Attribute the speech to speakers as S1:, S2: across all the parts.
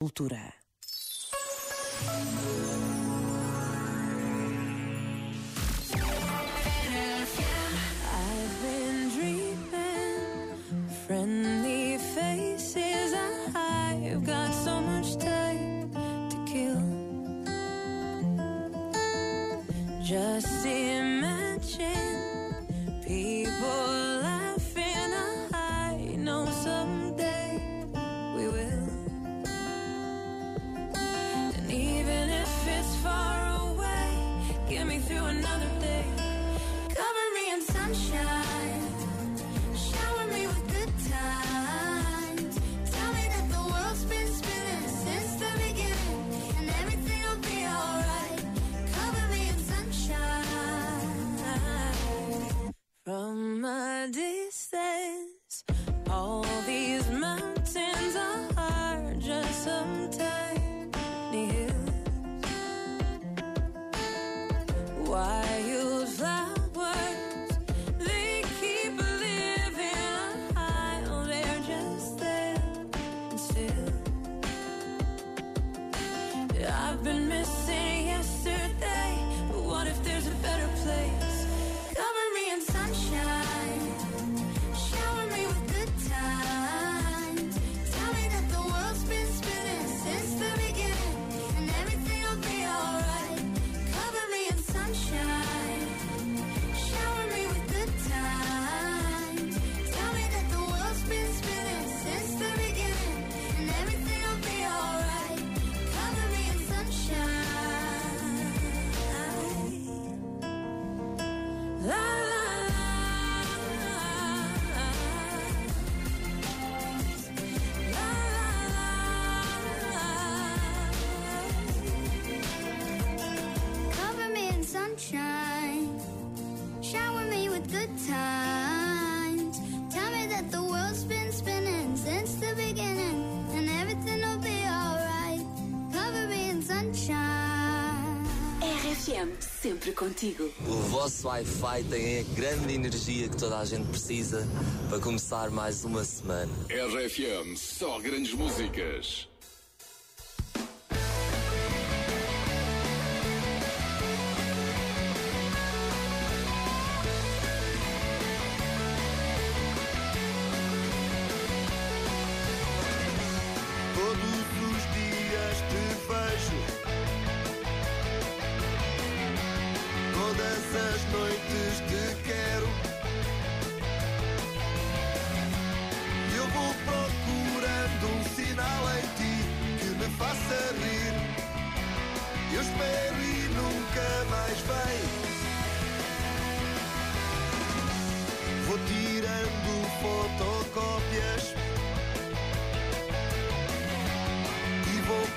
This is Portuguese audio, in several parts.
S1: Cultura.
S2: Got so much. Just imagine 想。I've been missing yesterday, but what if there's a better place? Times. Tell me that the world's been spinning since the beginning. And everything will be alright. Cover me in sunshine.
S3: RFM, sempre contigo.
S4: O vosso Wi-Fi tem a grande energia que toda a gente precisa para começar mais uma semana.
S5: RFM, só grandes músicas.
S6: Dias te vejo. Todas as noites te quero. Eu vou procurando um sinal em ti que me faça rir. Eu espero e nunca mais vem. Vou tirando fotocópias.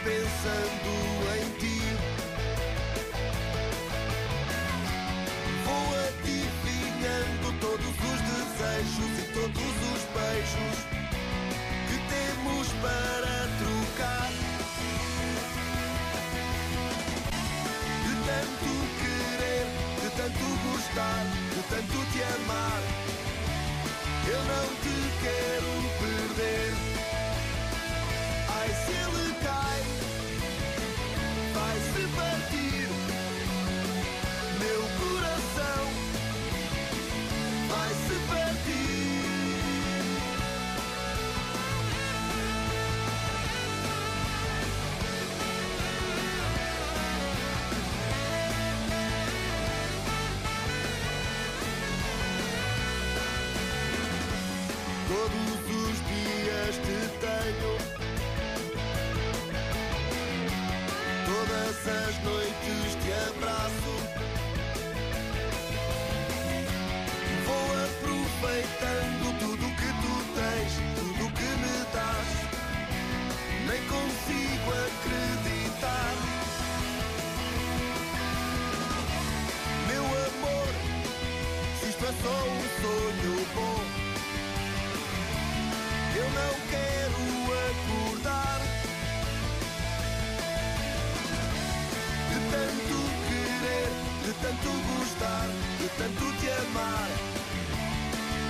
S6: Pensando em ti. Todos os dias te tenho. Todas as noites te abraço. Vou aproveitando tudo que tu tens, tudo que me dás. Nem consigo acreditar. Meu amor, se isto é só um sonho bom. Tanto te amar.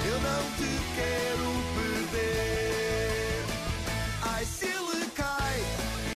S6: Eu não te quero